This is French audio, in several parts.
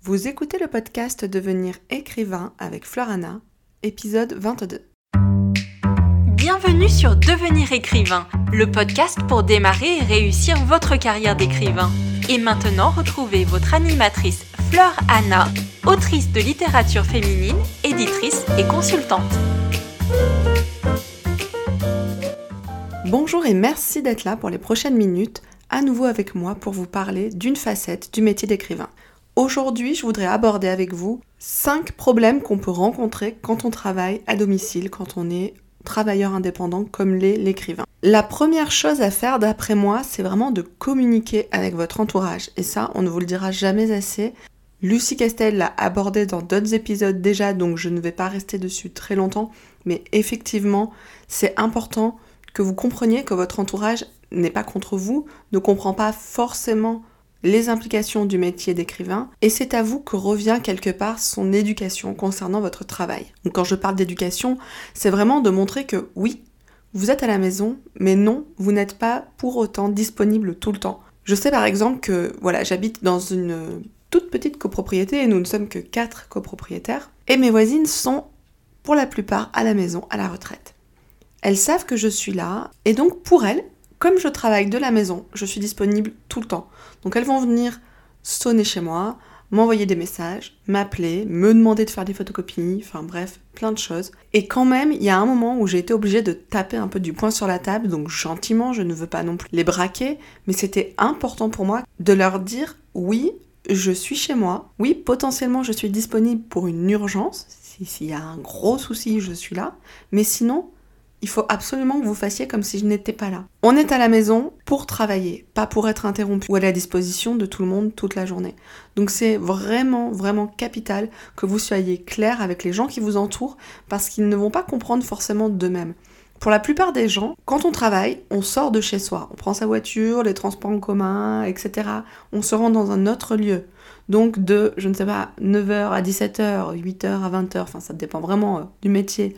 Vous écoutez le podcast Devenir écrivain avec Florana, épisode 22. Bienvenue sur Devenir écrivain, le podcast pour démarrer et réussir votre carrière d'écrivain. Et maintenant, retrouvez votre animatrice Fleur Anna, autrice de littérature féminine, éditrice et consultante. Bonjour et merci d'être là pour les prochaines minutes, à nouveau avec moi pour vous parler d'une facette du métier d'écrivain. Aujourd'hui, je voudrais aborder avec vous 5 problèmes qu'on peut rencontrer quand on travaille à domicile, quand on est travailleur indépendant comme l'est l'écrivain. La première chose à faire d'après moi, c'est vraiment de communiquer avec votre entourage. Et ça, on ne vous le dira jamais assez. Lucie Castel l'a abordé dans d'autres épisodes déjà, donc je ne vais pas rester dessus très longtemps. Mais effectivement, c'est important que vous compreniez que votre entourage n'est pas contre vous, ne comprend pas forcément les implications du métier d'écrivain, et c'est à vous que revient quelque part son éducation concernant votre travail. Donc quand je parle d'éducation, c'est vraiment de montrer que oui, vous êtes à la maison, mais non, vous n'êtes pas pour autant disponible tout le temps. Je sais par exemple que voilà, j'habite dans une toute petite copropriété et nous ne sommes que quatre copropriétaires, et mes voisines sont pour la plupart à la maison, à la retraite. Elles savent que je suis là, et donc pour elles, comme je travaille de la maison, je suis disponible tout le temps. Donc elles vont venir sonner chez moi, m'envoyer des messages, m'appeler, me demander de faire des photocopies, enfin bref, plein de choses. Et quand même, il y a un moment où j'ai été obligée de taper un peu du poing sur la table, donc gentiment, je ne veux pas non plus les braquer, mais c'était important pour moi de leur dire oui, je suis chez moi, oui, potentiellement je suis disponible pour une urgence, s'il y a un gros souci, je suis là, mais sinon, il faut absolument que vous fassiez comme si je n'étais pas là. On est à la maison pour travailler, pas pour être interrompu ou à la disposition de tout le monde toute la journée. Donc c'est vraiment, vraiment capital que vous soyez clair avec les gens qui vous entourent parce qu'ils ne vont pas comprendre forcément d'eux-mêmes. Pour la plupart des gens, quand on travaille, on sort de chez soi. On prend sa voiture, les transports en commun, etc. On se rend dans un autre lieu. Donc de, je ne sais pas, 9h à 17h, 8h à 20h, enfin ça dépend vraiment euh, du métier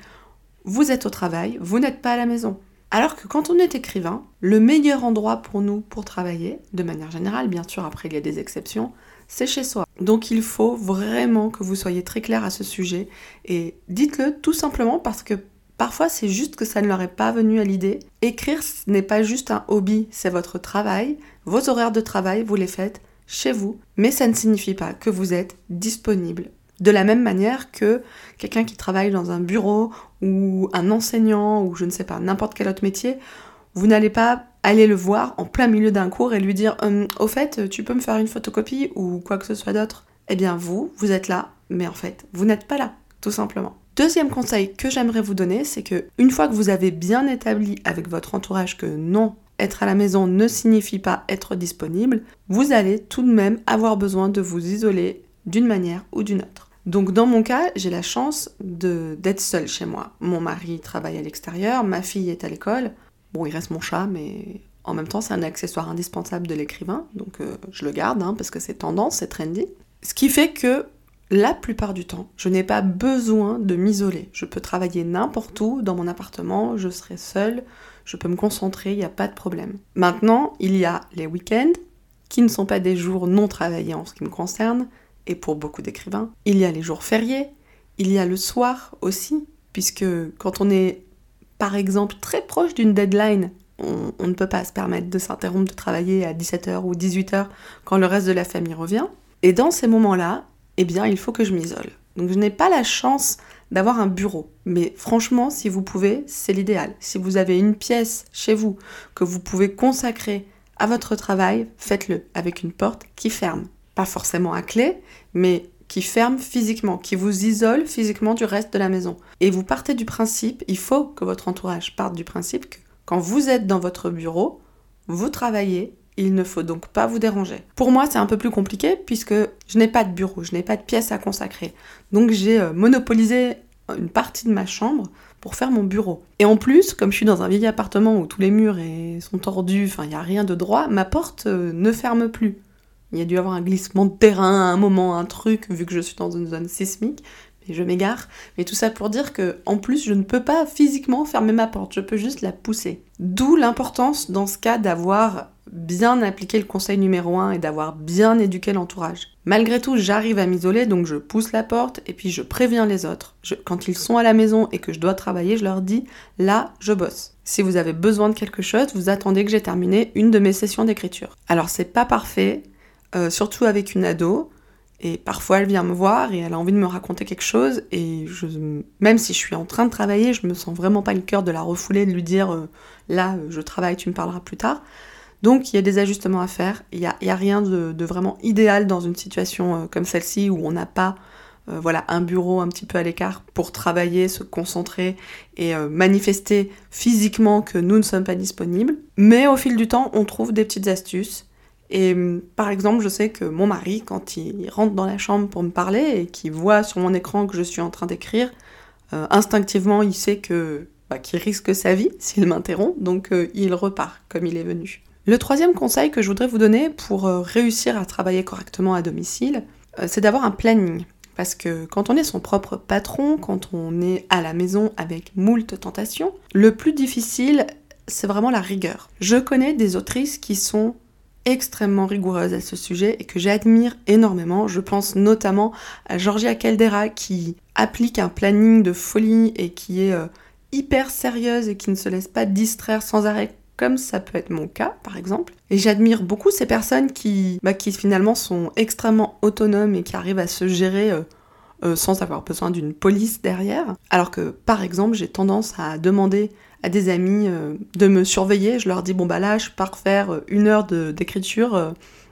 vous êtes au travail, vous n'êtes pas à la maison. Alors que quand on est écrivain, le meilleur endroit pour nous pour travailler, de manière générale, bien sûr après il y a des exceptions, c'est chez soi. Donc il faut vraiment que vous soyez très clair à ce sujet et dites-le tout simplement parce que parfois c'est juste que ça ne leur est pas venu à l'idée. Écrire ce n'est pas juste un hobby, c'est votre travail, vos horaires de travail, vous les faites chez vous, mais ça ne signifie pas que vous êtes disponible de la même manière que quelqu'un qui travaille dans un bureau ou un enseignant ou je ne sais pas, n'importe quel autre métier, vous n'allez pas aller le voir en plein milieu d'un cours et lui dire hum, Au fait, tu peux me faire une photocopie ou quoi que ce soit d'autre? Eh bien, vous, vous êtes là, mais en fait, vous n'êtes pas là, tout simplement. Deuxième conseil que j'aimerais vous donner, c'est que une fois que vous avez bien établi avec votre entourage que non, être à la maison ne signifie pas être disponible, vous allez tout de même avoir besoin de vous isoler d'une manière ou d'une autre. Donc dans mon cas, j'ai la chance d'être seule chez moi. Mon mari travaille à l'extérieur, ma fille est à l'école. Bon, il reste mon chat, mais en même temps, c'est un accessoire indispensable de l'écrivain, donc euh, je le garde hein, parce que c'est tendance, c'est trendy. Ce qui fait que la plupart du temps, je n'ai pas besoin de m'isoler. Je peux travailler n'importe où, dans mon appartement, je serai seule, je peux me concentrer, il n'y a pas de problème. Maintenant, il y a les week-ends, qui ne sont pas des jours non travaillés en ce qui me concerne, et pour beaucoup d'écrivains. Il y a les jours fériés, il y a le soir aussi, puisque quand on est par exemple très proche d'une deadline, on, ne peut pas se permettre de s'interrompre de travailler à 17h ou 18h quand le reste de la famille revient. Et dans ces moments-là, eh bien, il faut que je m'isole. Donc je n'ai pas la chance d'avoir un bureau. Mais franchement, si vous pouvez, c'est l'idéal. Si vous avez une pièce chez vous que vous pouvez consacrer à votre travail, faites-le avec une porte qui ferme pas forcément à clé, mais qui ferme physiquement, qui vous isole physiquement du reste de la maison. Et vous partez du principe, il faut que votre entourage parte du principe que quand vous êtes dans votre bureau, vous travaillez, il ne faut donc pas vous déranger. Pour moi, c'est un peu plus compliqué puisque je n'ai pas de bureau, je n'ai pas de pièce à consacrer. Donc j'ai euh, monopolisé une partie de ma chambre pour faire mon bureau. Et en plus, comme je suis dans un vieil appartement où tous les murs sont tordus, enfin il n'y a rien de droit, ma porte euh, ne ferme plus. Il y a dû avoir un glissement de terrain à un moment, un truc, vu que je suis dans une zone sismique. Mais je m'égare. Mais tout ça pour dire que, en plus, je ne peux pas physiquement fermer ma porte, je peux juste la pousser. D'où l'importance dans ce cas d'avoir bien appliqué le conseil numéro 1 et d'avoir bien éduqué l'entourage. Malgré tout, j'arrive à m'isoler, donc je pousse la porte et puis je préviens les autres. quand ils sont à la maison et que je dois travailler, je leur dis là, je bosse. Si vous avez besoin de quelque chose, vous attendez que j'ai terminé une de mes sessions d'écriture. Alors c'est pas parfait, euh, surtout avec une ado. Et parfois, elle vient me voir et elle a envie de me raconter quelque chose. Et je, même si je suis en train de travailler, je me sens vraiment pas le cœur de la refouler, de lui dire euh, là, je travaille, tu me parleras plus tard. Donc, il y a des ajustements à faire. Il n'y a, rien de, vraiment idéal dans une situation euh, comme celle-ci où on n'a pas voilà, un bureau un petit peu à l'écart pour travailler, se concentrer et manifester physiquement que nous ne sommes pas disponibles. Mais au fil du temps, on trouve des petites astuces et hum, par exemple, je sais que mon mari, quand il rentre dans la chambre pour me parler et qu'il voit sur mon écran que je suis en train d'écrire, euh, instinctivement, il sait que bah, qu'il risque sa vie s'il m'interrompt, donc euh, il repart comme il est venu. Le troisième conseil que je voudrais vous donner pour euh, réussir à travailler correctement à domicile, c'est d'avoir un planning. Parce que quand on est son propre patron, quand on est à la maison avec moult tentations, le plus difficile, c'est vraiment la rigueur. Je connais des autrices qui sont extrêmement rigoureuse à ce sujet et que j'admire énormément. Je pense notamment à Georgia Caldera qui applique un planning de folie et qui est euh, hyper sérieuse et qui ne se laisse pas distraire sans arrêt comme ça peut être mon cas par exemple. Et j'admire beaucoup ces personnes qui, bah, finalement sont extrêmement autonomes et qui arrivent à se gérer euh, euh, sans avoir besoin d'une police derrière. Alors que par exemple j'ai tendance à demander à des amis euh, de me surveiller. Je leur dis bon bah là je pars faire euh, une heure d'écriture. Euh,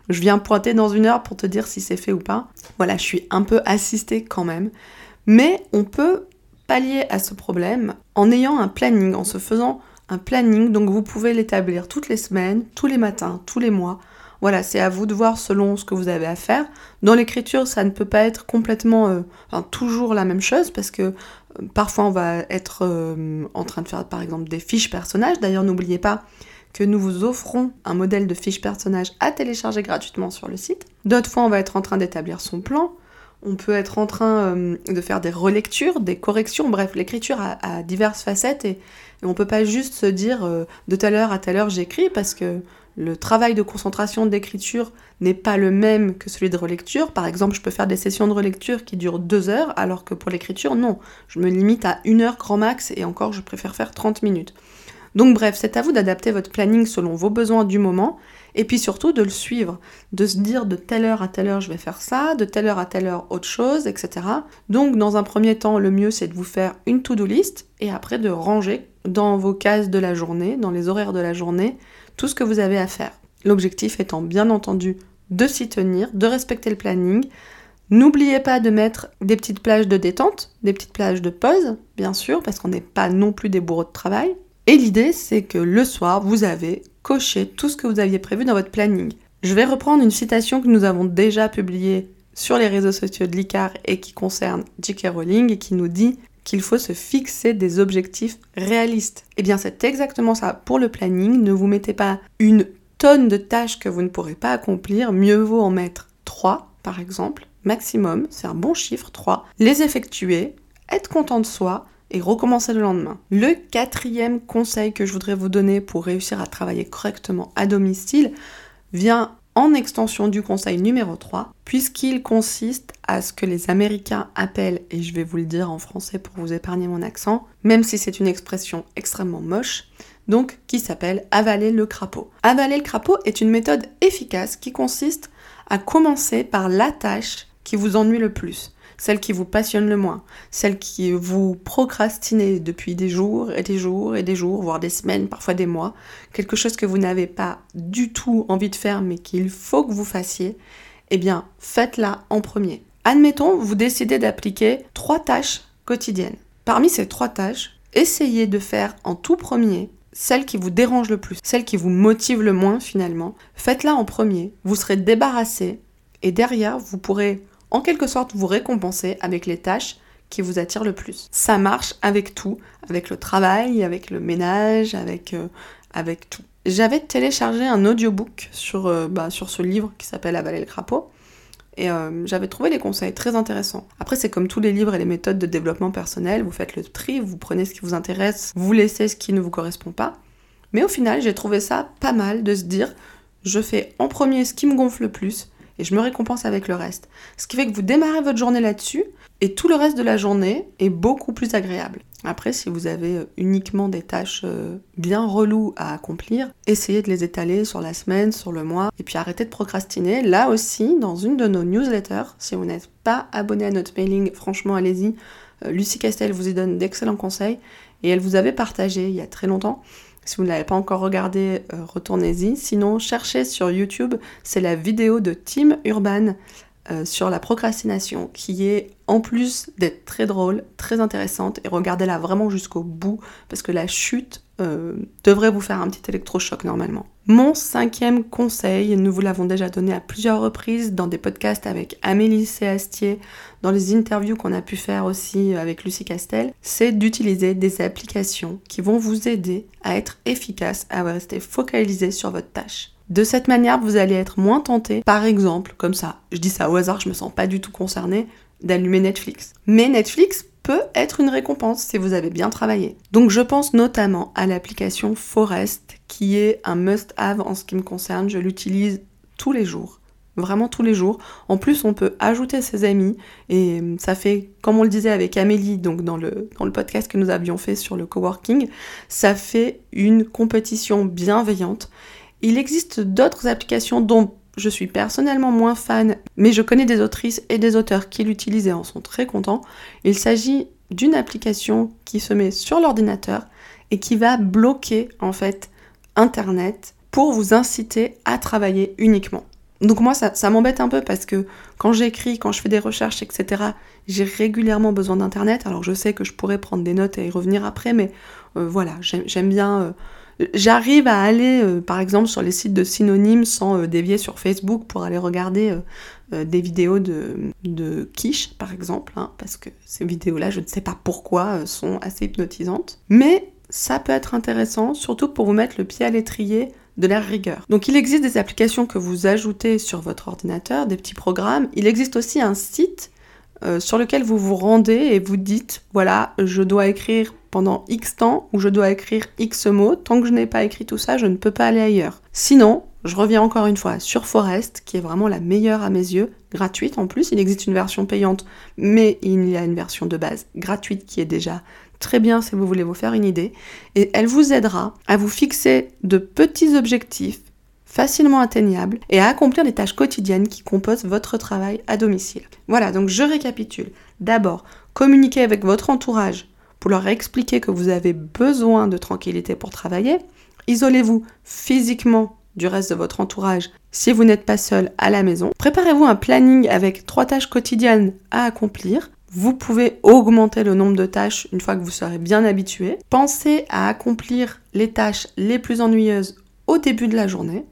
je viens pointer dans une heure pour te dire si c'est fait ou pas. Voilà, je suis un peu assistée quand même. Mais on peut pallier à ce problème en ayant un planning, en se faisant un planning. Donc vous pouvez l'établir toutes les semaines, tous les matins, tous les mois. Voilà, c'est à vous de voir selon ce que vous avez à faire. Dans l'écriture, ça ne peut pas être complètement, toujours la même chose parce que Parfois, on va être euh, en train de faire, par exemple, des fiches personnages. D'ailleurs, n'oubliez pas que nous vous offrons un modèle de fiche personnage à télécharger gratuitement sur le site. D'autres fois, on va être en train d'établir son plan. On peut être en train euh, de faire des relectures, des corrections. Bref, l'écriture a, diverses facettes et, on ne peut pas juste se dire euh, de telle heure à telle heure j'écris parce que le travail de concentration d'écriture n'est pas le même que celui de relecture. Par exemple, je peux faire des sessions de relecture qui durent deux heures, alors que pour l'écriture, non. Je me limite à une heure grand max, et encore, je préfère faire 30 minutes. Donc bref, c'est à vous d'adapter votre planning selon vos besoins du moment, et puis surtout de le suivre, de se dire de telle heure à telle heure je vais faire ça, de telle heure à telle heure autre chose, etc. Donc dans un premier temps, le mieux c'est de vous faire une to-do list, et après de ranger dans vos cases de la journée, dans les horaires de la journée, tout ce que vous avez à faire. L'objectif étant bien entendu de s'y tenir, de respecter le planning. N'oubliez pas de mettre des petites plages de détente, des petites plages de pause, bien sûr, parce qu'on n'est pas non plus des bourreaux de travail. Et l'idée, c'est que le soir, vous avez coché tout ce que vous aviez prévu dans votre planning. Je vais reprendre une citation que nous avons déjà publiée sur les réseaux sociaux de l'ICAR et qui concerne J.K. Rowling et qui nous dit qu'il faut se fixer des objectifs réalistes. Eh bien, c'est exactement ça. Pour le planning, ne vous mettez pas une tonne de tâches que vous ne pourrez pas accomplir. Mieux vaut en mettre 3, par exemple, maximum, c'est un bon chiffre, 3. Les effectuer, être content de soi, et recommencer le lendemain. Le quatrième conseil que je voudrais vous donner pour réussir à travailler correctement à domicile vient en extension du conseil numéro 3, puisqu'il consiste à ce que les Américains appellent, et je vais vous le dire en français pour vous épargner mon accent, même si c'est une expression extrêmement moche, donc qui s'appelle avaler le crapaud. Avaler le crapaud est une méthode efficace qui consiste à commencer par la tâche qui vous ennuie le plus celle qui vous passionne le moins, celle qui vous procrastinez depuis des jours et des jours et des jours, voire des semaines, parfois des mois, quelque chose que vous n'avez pas du tout envie de faire mais qu'il faut que vous fassiez, eh bien faites-la en premier. Admettons, vous décidez d'appliquer trois tâches quotidiennes. Parmi ces trois tâches, essayez de faire en tout premier celle qui vous dérange le plus, celle qui vous motive le moins finalement. Faites-la en premier, vous serez débarrassé et derrière, vous pourrez en quelque sorte vous récompenser avec les tâches qui vous attirent le plus. Ça marche avec tout, avec le travail, avec le ménage, avec, euh, tout. J'avais téléchargé un audiobook sur, euh, bah, sur ce livre qui s'appelle Avaler le crapaud. Et euh, j'avais trouvé les conseils très intéressants. Après, c'est comme tous les livres et les méthodes de développement personnel, vous faites le tri, vous prenez ce qui vous intéresse, vous laissez ce qui ne vous correspond pas. Mais au final, j'ai trouvé ça pas mal de se dire, je fais en premier ce qui me gonfle le plus et je me récompense avec le reste. Ce qui fait que vous démarrez votre journée là-dessus et tout le reste de la journée est beaucoup plus agréable. Après, si vous avez euh, uniquement des tâches euh, bien reloues à accomplir, essayez de les étaler sur la semaine, sur le mois, et puis arrêtez de procrastiner. Là aussi, dans une de nos newsletters, si vous n'êtes pas abonné à notre mailing, franchement, allez-y. Euh, Lucie Castel vous y donne d'excellents conseils, et elle vous avait partagé il y a très longtemps si vous ne l'avez pas encore regardé, euh, retournez-y. Sinon, cherchez sur YouTube, c'est la vidéo de Tim Urban euh, sur la procrastination, qui est en plus d'être très drôle, très intéressante, et regardez-la vraiment jusqu'au bout, parce que la chute euh, devrait vous faire un petit électrochoc normalement. Mon cinquième conseil, nous vous l'avons déjà donné à plusieurs reprises dans des podcasts avec Amélie Séastier, dans les interviews qu'on a pu faire aussi avec Lucie Castel, c'est d'utiliser des applications qui vont vous aider à être efficace, à rester focalisé sur votre tâche. De cette manière, vous allez être moins tenté, par exemple, comme ça, je dis ça au hasard, je me sens pas du tout concernée, d'allumer Netflix. Mais Netflix être une récompense si vous avez bien travaillé. Donc je pense notamment à l'application Forest, qui est un must-have en ce qui me concerne, je l'utilise tous les jours vraiment tous les jours. En plus, on peut ajouter ses amis et ça fait, comme on le disait avec Amélie, donc dans le, dans le podcast que nous avions fait sur le coworking, ça fait une compétition bienveillante il existe d'autres applications dont je suis personnellement moins fan, mais je connais des autrices et des auteurs qui l'utilisent et en sont très contents. Il s'agit d'une application qui se met sur l'ordinateur et qui va bloquer en fait Internet pour vous inciter à travailler uniquement. Donc moi ça, m'embête un peu parce que quand j'écris, quand je fais des recherches, etc., j'ai régulièrement besoin d'Internet. Alors je sais que je pourrais prendre des notes et y revenir après, mais euh, voilà, j'aime bien... Euh, J'arrive à aller, euh, par exemple, sur les sites de synonymes sans euh, dévier sur Facebook pour aller regarder euh, des vidéos de, quiche, par exemple, hein, parce que ces vidéos-là, je ne sais pas pourquoi, sont assez hypnotisantes. Mais ça peut être intéressant, surtout pour vous mettre le pied à l'étrier de la rigueur. Donc il existe des applications que vous ajoutez sur votre ordinateur, des petits programmes. Il existe aussi un site sur lequel vous vous rendez et vous dites, voilà, je dois écrire pendant X temps où je dois écrire X mots. Tant que je n'ai pas écrit tout ça, je ne peux pas aller ailleurs. Sinon, je reviens encore une fois sur Forest, qui est vraiment la meilleure à mes yeux, gratuite en plus. Il existe une version payante, mais il y a une version de base gratuite qui est déjà très bien si vous voulez vous faire une idée. Et elle vous aidera à vous fixer de petits objectifs facilement atteignables et à accomplir les tâches quotidiennes qui composent votre travail à domicile. Voilà, donc je récapitule. D'abord, communiquer avec votre entourage pour leur expliquer que vous avez besoin de tranquillité pour travailler. Isolez-vous physiquement du reste de votre entourage si vous n'êtes pas seul à la maison. Préparez-vous un planning avec trois tâches quotidiennes à accomplir. Vous pouvez augmenter le nombre de tâches une fois que vous serez bien habitué. Pensez à accomplir les tâches les plus ennuyeuses au début de la journée.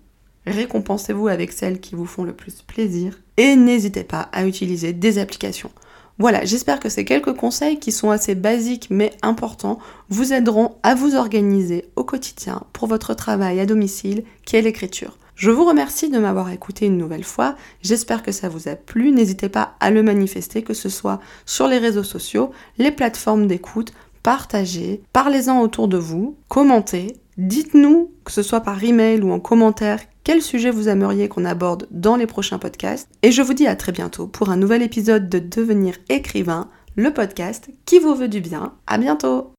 Récompensez-vous avec celles qui vous font le plus plaisir. Et n'hésitez pas à utiliser des applications voilà, j'espère que ces quelques conseils qui sont assez basiques mais importants vous aideront à vous organiser au quotidien pour votre travail à domicile qui est l'écriture. Je vous remercie de m'avoir écouté une nouvelle fois. J'espère que ça vous a plu. N'hésitez pas à le manifester, que ce soit sur les réseaux sociaux, les plateformes d'écoute, partagez, parlez-en autour de vous, commentez, dites-nous, que ce soit par email ou en commentaire, quel sujet vous aimeriez qu'on aborde dans les prochains podcasts. Et je vous dis à très bientôt pour un nouvel épisode de Devenir écrivain, le podcast qui vous veut du bien. À bientôt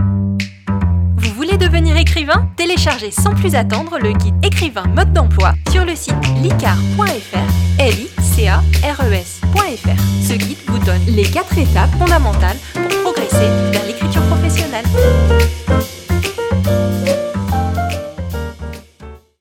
Vous voulez devenir écrivain? Téléchargez sans plus attendre le guide écrivain mode d'emploi sur le site licar.fr, l e. Ce guide vous donne les quatre étapes fondamentales pour progresser progresser vers l'écriture professionnelle.